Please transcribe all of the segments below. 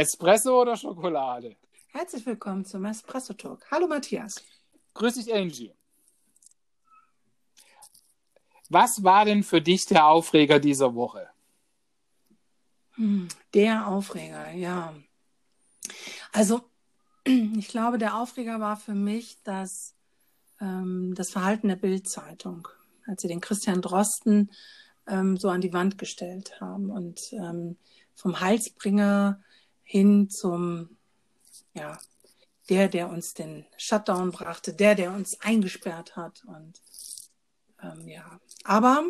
Espresso oder Schokolade? Herzlich willkommen zum Espresso Talk. Hallo Matthias. Grüß dich, Angie. Was war denn für dich der Aufreger dieser Woche? Hm, der Aufreger, ja. Also, ich glaube, der Aufreger war für mich dass ähm, das Verhalten der Bildzeitung, als sie den Christian Drosten ähm, so an die Wand gestellt haben und ähm, vom Heilsbringer hin zum, ja, der, der uns den Shutdown brachte, der, der uns eingesperrt hat und ähm, ja, aber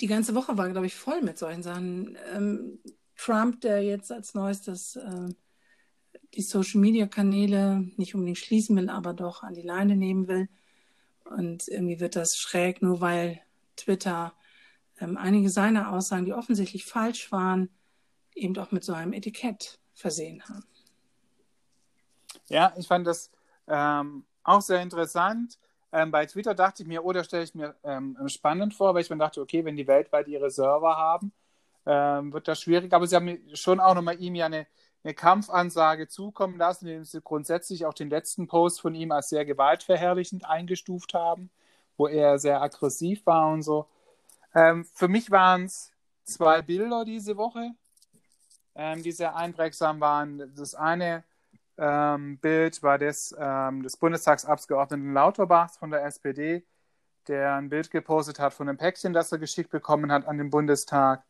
die ganze Woche war, glaube ich, voll mit solchen Sachen. Ähm, Trump, der jetzt als neuestes äh, die Social-Media-Kanäle nicht unbedingt schließen will, aber doch an die Leine nehmen will. Und irgendwie wird das schräg, nur weil Twitter ähm, einige seiner Aussagen, die offensichtlich falsch waren, eben auch mit so einem Etikett versehen haben. Ja, ich fand das ähm, auch sehr interessant. Ähm, bei Twitter dachte ich mir, oh, da stelle ich mir ähm, spannend vor, weil ich mir dachte, okay, wenn die weltweit ihre Server haben, ähm, wird das schwierig. Aber sie haben schon auch nochmal ihm ja eine, eine Kampfansage zukommen lassen, indem sie grundsätzlich auch den letzten Post von ihm als sehr gewaltverherrlichend eingestuft haben, wo er sehr aggressiv war und so. Ähm, für mich waren es zwei Bilder diese Woche, ähm, die sehr einprägsam waren. Das eine ähm, Bild war das ähm, des Bundestagsabgeordneten Lauterbachs von der SPD, der ein Bild gepostet hat von einem Päckchen, das er geschickt bekommen hat an den Bundestag,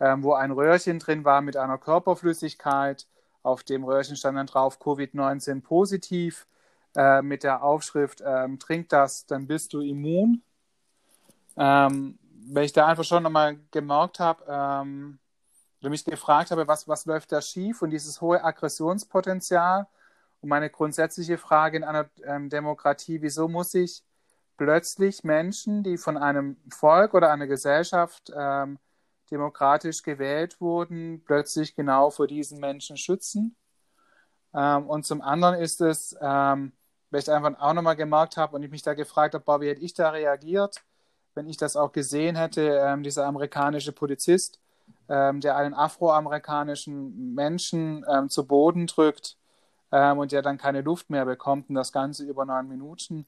ähm, wo ein Röhrchen drin war mit einer Körperflüssigkeit. Auf dem Röhrchen stand dann drauf Covid-19 positiv äh, mit der Aufschrift ähm, Trink das, dann bist du immun. Ähm, weil ich da einfach schon nochmal gemerkt habe, ähm, oder mich gefragt habe, was, was läuft da schief und dieses hohe Aggressionspotenzial und meine grundsätzliche Frage in einer ähm, Demokratie, wieso muss ich plötzlich Menschen, die von einem Volk oder einer Gesellschaft ähm, demokratisch gewählt wurden, plötzlich genau vor diesen Menschen schützen? Ähm, und zum anderen ist es, ähm, weil ich einfach auch nochmal gemerkt habe und ich mich da gefragt habe, boah, wie hätte ich da reagiert, wenn ich das auch gesehen hätte, ähm, dieser amerikanische Polizist, ähm, der einen afroamerikanischen Menschen ähm, zu Boden drückt ähm, und der dann keine Luft mehr bekommt und das Ganze über neun Minuten,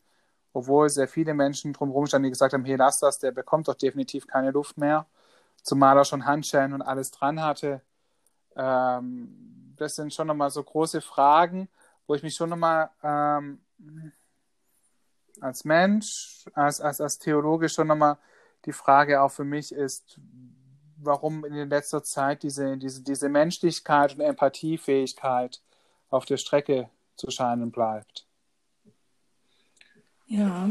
obwohl sehr viele Menschen drumherum standen, die gesagt haben, hey, lass das, der bekommt doch definitiv keine Luft mehr, zumal er schon Handschellen und alles dran hatte. Ähm, das sind schon nochmal so große Fragen, wo ich mich schon nochmal ähm, als Mensch, als, als, als Theologe schon nochmal die Frage auch für mich ist, warum in letzter Zeit diese, diese, diese Menschlichkeit und Empathiefähigkeit auf der Strecke zu scheinen bleibt. Ja,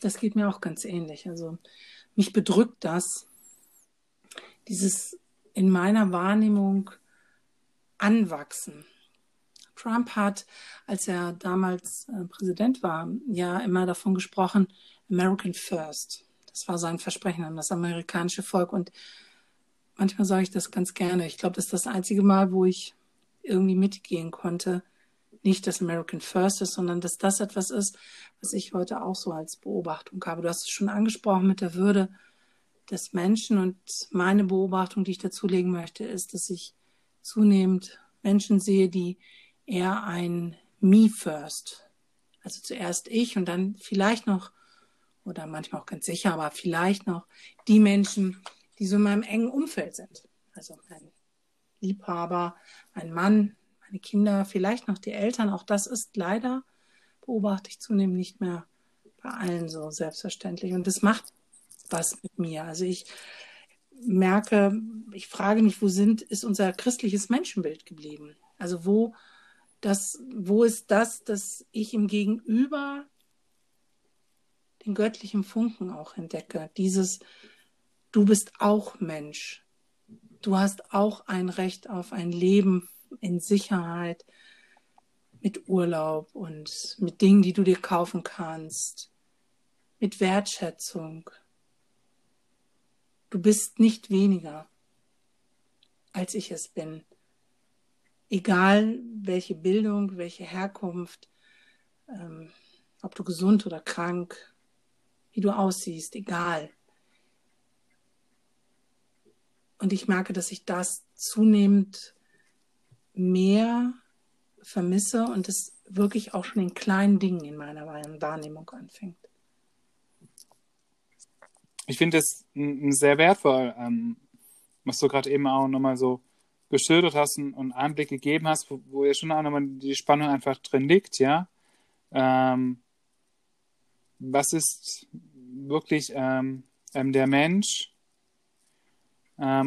das geht mir auch ganz ähnlich. Also mich bedrückt das, dieses in meiner Wahrnehmung Anwachsen. Trump hat, als er damals äh, Präsident war, ja immer davon gesprochen, American First. Das war sein Versprechen an das amerikanische Volk. Und manchmal sage ich das ganz gerne. Ich glaube, das ist das einzige Mal, wo ich irgendwie mitgehen konnte. Nicht, dass American First ist, sondern dass das etwas ist, was ich heute auch so als Beobachtung habe. Du hast es schon angesprochen mit der Würde des Menschen und meine Beobachtung, die ich dazulegen möchte, ist, dass ich zunehmend Menschen sehe, die eher ein Me First, also zuerst ich und dann vielleicht noch, oder manchmal auch ganz sicher, aber vielleicht noch die Menschen, die so in meinem engen Umfeld sind. Also ein Liebhaber, ein Mann, meine Kinder, vielleicht noch die Eltern. Auch das ist leider, beobachte ich zunehmend nicht mehr bei allen so selbstverständlich. Und das macht was mit mir. Also ich merke, ich frage mich, wo sind, ist unser christliches Menschenbild geblieben? Also wo das, wo ist das, dass ich im Gegenüber den göttlichen Funken auch entdecke? Dieses, du bist auch Mensch. Du hast auch ein Recht auf ein Leben in Sicherheit, mit Urlaub und mit Dingen, die du dir kaufen kannst, mit Wertschätzung. Du bist nicht weniger, als ich es bin. Egal welche Bildung, welche Herkunft, ähm, ob du gesund oder krank, wie du aussiehst, egal. Und ich merke, dass ich das zunehmend mehr vermisse und es wirklich auch schon in kleinen Dingen in meiner Wahrnehmung anfängt. Ich finde es sehr wertvoll, ähm, was du gerade eben auch nochmal so geschildert hast und, Einblick gegeben hast, wo, wo ja schon auch nochmal die Spannung einfach drin liegt, ja. Ähm, was ist wirklich ähm, ähm, der Mensch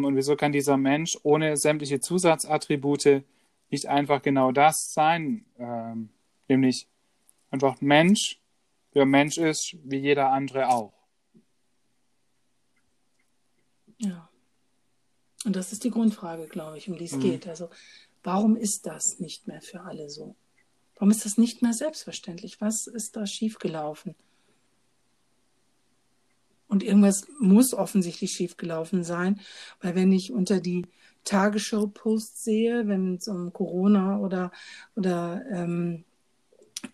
und wieso kann dieser Mensch ohne sämtliche Zusatzattribute nicht einfach genau das sein, ähm, nämlich einfach Mensch, der Mensch ist, wie jeder andere auch. Ja. Und das ist die Grundfrage, glaube ich, um die es mhm. geht. Also, warum ist das nicht mehr für alle so? Warum ist das nicht mehr selbstverständlich? Was ist da schiefgelaufen? Und irgendwas muss offensichtlich schiefgelaufen sein, weil wenn ich unter die Tagesschau-Posts sehe, wenn es um Corona oder, oder ähm,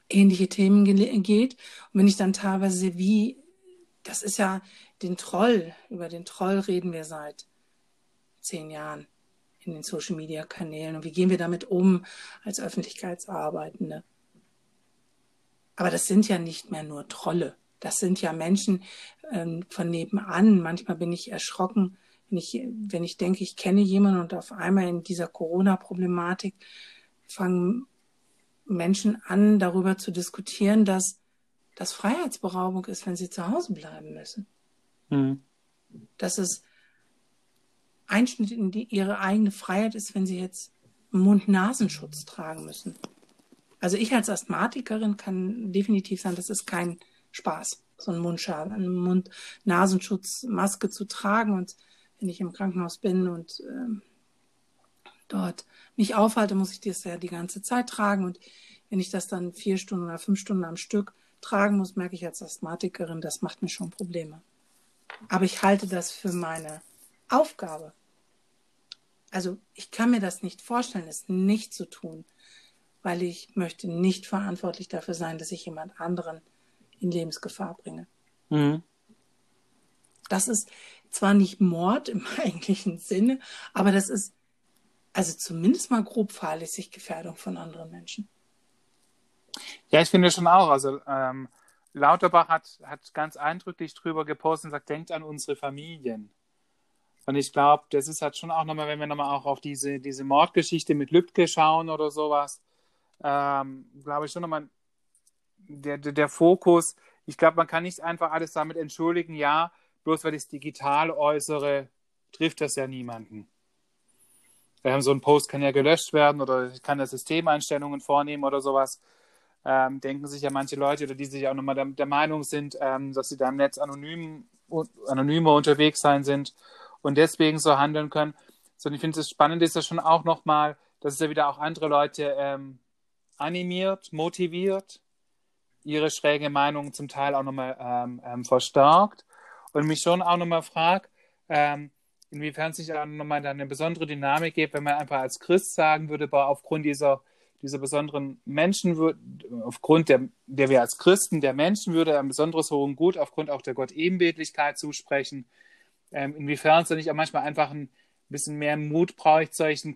ähnliche Themen geht, und wenn ich dann teilweise sehe, wie, das ist ja den Troll, über den Troll reden wir seit zehn Jahren in den Social-Media-Kanälen und wie gehen wir damit um als Öffentlichkeitsarbeitende. Aber das sind ja nicht mehr nur Trolle. Das sind ja Menschen ähm, von nebenan. Manchmal bin ich erschrocken, wenn ich, wenn ich denke, ich kenne jemanden und auf einmal in dieser Corona-Problematik fangen Menschen an, darüber zu diskutieren, dass das Freiheitsberaubung ist, wenn sie zu Hause bleiben müssen. Mhm. Dass es Einschnitt in die, ihre eigene Freiheit ist, wenn sie jetzt Mund-Nasenschutz tragen müssen. Also ich als Asthmatikerin kann definitiv sagen, das ist kein Spaß, so einen Mundschal, einen Mund-Nasenschutz, Maske zu tragen. Und wenn ich im Krankenhaus bin und äh, dort mich aufhalte, muss ich das ja die ganze Zeit tragen. Und wenn ich das dann vier Stunden oder fünf Stunden am Stück tragen muss, merke ich als Asthmatikerin, das macht mir schon Probleme. Aber ich halte das für meine Aufgabe. Also ich kann mir das nicht vorstellen, es nicht zu tun, weil ich möchte nicht verantwortlich dafür sein, dass ich jemand anderen in Lebensgefahr bringe. Mhm. Das ist zwar nicht Mord im eigentlichen Sinne, aber das ist also zumindest mal grob fahrlässig Gefährdung von anderen Menschen. Ja, ich finde schon auch. Also ähm, Lauterbach hat, hat ganz eindrücklich drüber gepostet und sagt, denkt an unsere Familien. Und ich glaube, das ist halt schon auch nochmal, wenn wir nochmal auch auf diese, diese Mordgeschichte mit Lübcke schauen oder sowas, ähm, glaube ich schon nochmal der, der, der Fokus. Ich glaube, man kann nicht einfach alles damit entschuldigen, ja, bloß weil ich es digital äußere, trifft das ja niemanden. Wir so ein Post kann ja gelöscht werden oder ich kann ja Systemeinstellungen vornehmen oder sowas. Ähm, denken sich ja manche Leute oder die sich auch nochmal der, der Meinung sind, ähm, dass sie da im Netz anonym, anonymer unterwegs sein sind und deswegen so handeln können. Sondern ich finde es spannend ist ja schon auch nochmal, dass es ja wieder auch andere Leute ähm, animiert, motiviert, ihre schräge Meinung zum Teil auch nochmal ähm, ähm, verstärkt und mich schon auch nochmal fragt, ähm, inwiefern sich auch nochmal eine besondere Dynamik gibt, wenn man einfach als Christ sagen würde, aber aufgrund dieser, dieser besonderen Menschenwürde, aufgrund der, der wir als Christen der Menschenwürde ein besonderes hohen Gut, aufgrund auch der Gott-Ebenbildlichkeit zusprechen, ähm, inwiefern es da nicht auch manchmal einfach ein bisschen mehr Mut braucht, solchen,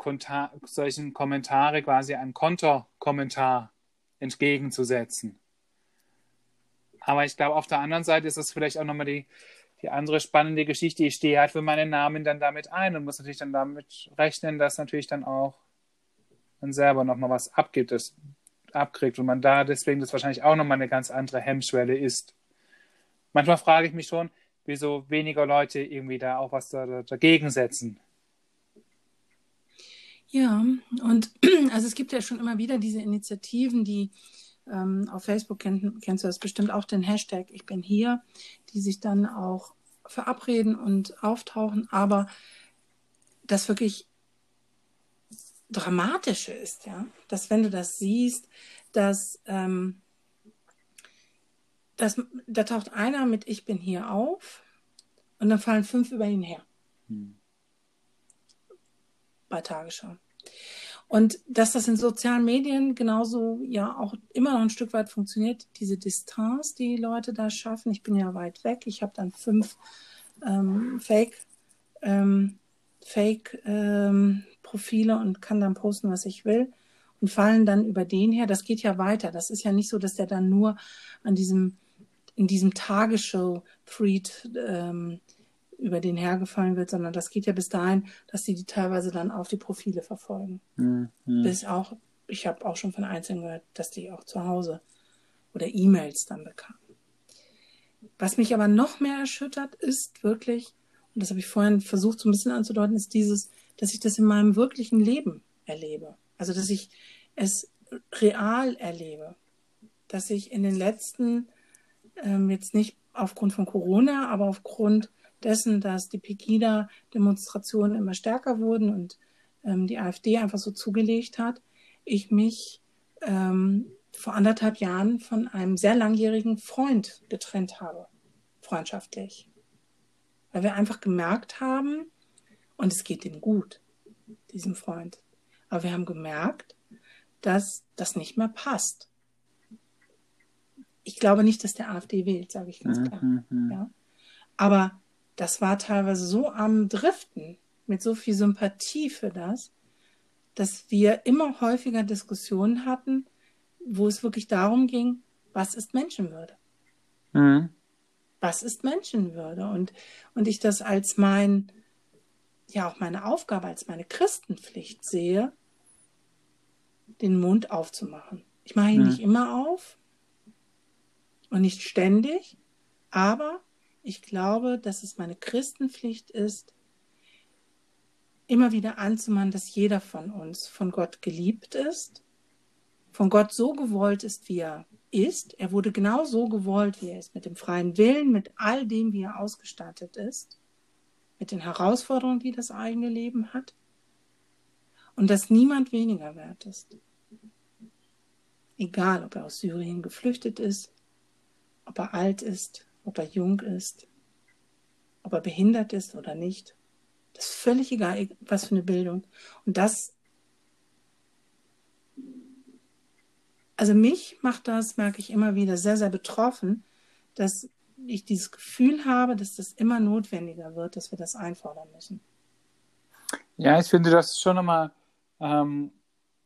solchen Kommentare quasi einen Konterkommentar entgegenzusetzen. Aber ich glaube, auf der anderen Seite ist das vielleicht auch nochmal die, die andere spannende Geschichte. Ich stehe halt für meinen Namen dann damit ein und muss natürlich dann damit rechnen, dass natürlich dann auch man selber nochmal was abgibt, das abkriegt und man da deswegen das wahrscheinlich auch nochmal eine ganz andere Hemmschwelle ist. Manchmal frage ich mich schon, wieso weniger Leute irgendwie da auch was da, dagegen setzen. Ja, und also es gibt ja schon immer wieder diese Initiativen, die ähm, auf Facebook kenn, kennst du das bestimmt auch den Hashtag Ich bin hier, die sich dann auch verabreden und auftauchen, aber das wirklich Dramatische ist, ja, dass wenn du das siehst, dass ähm, das, da taucht einer mit Ich bin hier auf und dann fallen fünf über ihn her. Hm. Bei Tagesschau. Und dass das in sozialen Medien genauso ja auch immer noch ein Stück weit funktioniert, diese Distanz, die Leute da schaffen. Ich bin ja weit weg. Ich habe dann fünf ähm, Fake, ähm, Fake ähm, Profile und kann dann posten, was ich will und fallen dann über den her. Das geht ja weiter. Das ist ja nicht so, dass der dann nur an diesem, in diesem Tagesshow-Thread ähm, über den hergefallen wird, sondern das geht ja bis dahin, dass die die teilweise dann auf die Profile verfolgen. Mhm. Bis auch, ich habe auch schon von Einzelnen gehört, dass die auch zu Hause oder E-Mails dann bekamen. Was mich aber noch mehr erschüttert, ist wirklich, und das habe ich vorhin versucht so ein bisschen anzudeuten, ist dieses, dass ich das in meinem wirklichen Leben erlebe. Also dass ich es real erlebe. Dass ich in den letzten, ähm, jetzt nicht aufgrund von Corona, aber aufgrund dessen, dass die Pegida-Demonstrationen immer stärker wurden und ähm, die AfD einfach so zugelegt hat, ich mich ähm, vor anderthalb Jahren von einem sehr langjährigen Freund getrennt habe, freundschaftlich. Weil wir einfach gemerkt haben, und es geht ihm gut, diesem Freund, aber wir haben gemerkt, dass das nicht mehr passt. Ich glaube nicht, dass der AfD wählt, sage ich ganz mhm, klar. Mhm. Ja. Aber das war teilweise so am Driften, mit so viel Sympathie für das, dass wir immer häufiger Diskussionen hatten, wo es wirklich darum ging, was ist Menschenwürde? Mhm. Was ist Menschenwürde? Und, und ich das als mein, ja auch meine Aufgabe, als meine Christenpflicht sehe, den Mund aufzumachen. Ich mache ihn mhm. nicht immer auf und nicht ständig, aber ich glaube, dass es meine Christenpflicht ist, immer wieder anzumachen, dass jeder von uns von Gott geliebt ist, von Gott so gewollt ist, wie er ist. Er wurde genau so gewollt, wie er ist, mit dem freien Willen, mit all dem, wie er ausgestattet ist, mit den Herausforderungen, die das eigene Leben hat. Und dass niemand weniger wert ist. Egal, ob er aus Syrien geflüchtet ist, ob er alt ist, ob er jung ist, ob er behindert ist oder nicht. Das ist völlig egal, was für eine Bildung. Und das, also mich macht das, merke ich immer wieder, sehr, sehr betroffen, dass ich dieses Gefühl habe, dass das immer notwendiger wird, dass wir das einfordern müssen. Ja, ich finde das schon nochmal ähm,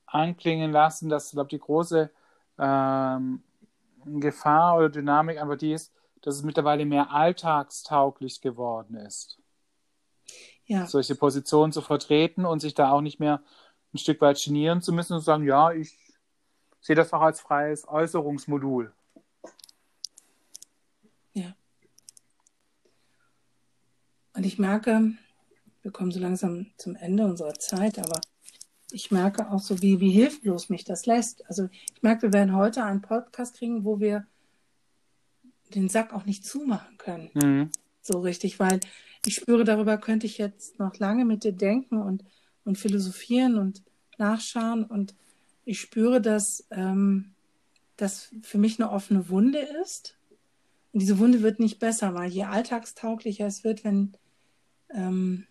anklingen lassen, dass, glaube die große ähm, Gefahr oder Dynamik einfach die ist, dass es mittlerweile mehr alltagstauglich geworden ist. Ja. Solche Positionen zu vertreten und sich da auch nicht mehr ein Stück weit genieren zu müssen und zu sagen, ja, ich sehe das auch als freies Äußerungsmodul. Ja. Und ich merke, wir kommen so langsam zum Ende unserer Zeit, aber ich merke auch so, wie, wie hilflos mich das lässt. Also ich merke, wir werden heute einen Podcast kriegen, wo wir den Sack auch nicht zumachen können. Mhm. So richtig, weil ich spüre, darüber könnte ich jetzt noch lange mit dir denken und, und philosophieren und nachschauen. Und ich spüre, dass ähm, das für mich eine offene Wunde ist. Und diese Wunde wird nicht besser, weil je alltagstauglicher es wird, wenn ähm,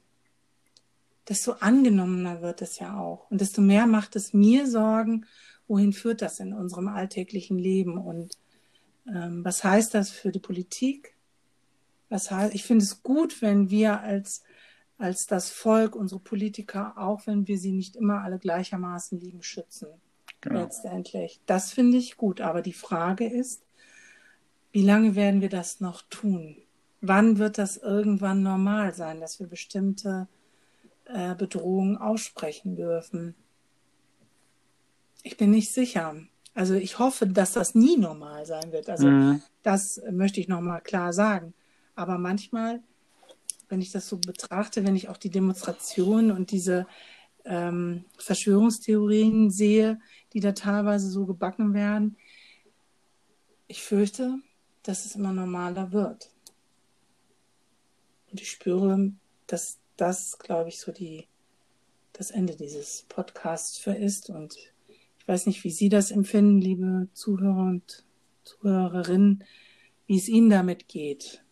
desto angenommener wird es ja auch. Und desto mehr macht es mir Sorgen, wohin führt das in unserem alltäglichen Leben und ähm, was heißt das für die Politik? Was heißt, ich finde es gut, wenn wir als, als das Volk, unsere Politiker, auch wenn wir sie nicht immer alle gleichermaßen lieben, schützen. Genau. Letztendlich. Das finde ich gut. Aber die Frage ist, wie lange werden wir das noch tun? Wann wird das irgendwann normal sein, dass wir bestimmte äh, Bedrohungen aussprechen dürfen? Ich bin nicht sicher. Also ich hoffe, dass das nie normal sein wird. Also mhm. das möchte ich nochmal klar sagen. Aber manchmal, wenn ich das so betrachte, wenn ich auch die Demonstrationen und diese ähm, Verschwörungstheorien sehe, die da teilweise so gebacken werden, ich fürchte, dass es immer normaler wird. Und ich spüre, dass das, glaube ich, so die, das Ende dieses Podcasts für ist. Und ich weiß nicht, wie Sie das empfinden, liebe Zuhörer und Zuhörerinnen, wie es Ihnen damit geht.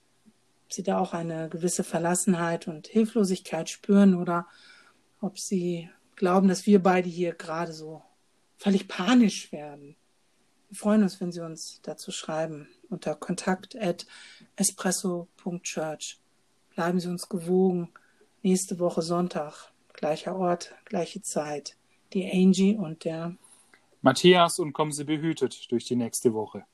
Ob Sie da auch eine gewisse Verlassenheit und Hilflosigkeit spüren oder ob Sie glauben, dass wir beide hier gerade so völlig panisch werden. Wir freuen uns, wenn Sie uns dazu schreiben unter kontakt at espresso.church. Bleiben Sie uns gewogen. Nächste Woche Sonntag gleicher Ort, gleiche Zeit. Die Angie und der Matthias und kommen Sie behütet durch die nächste Woche.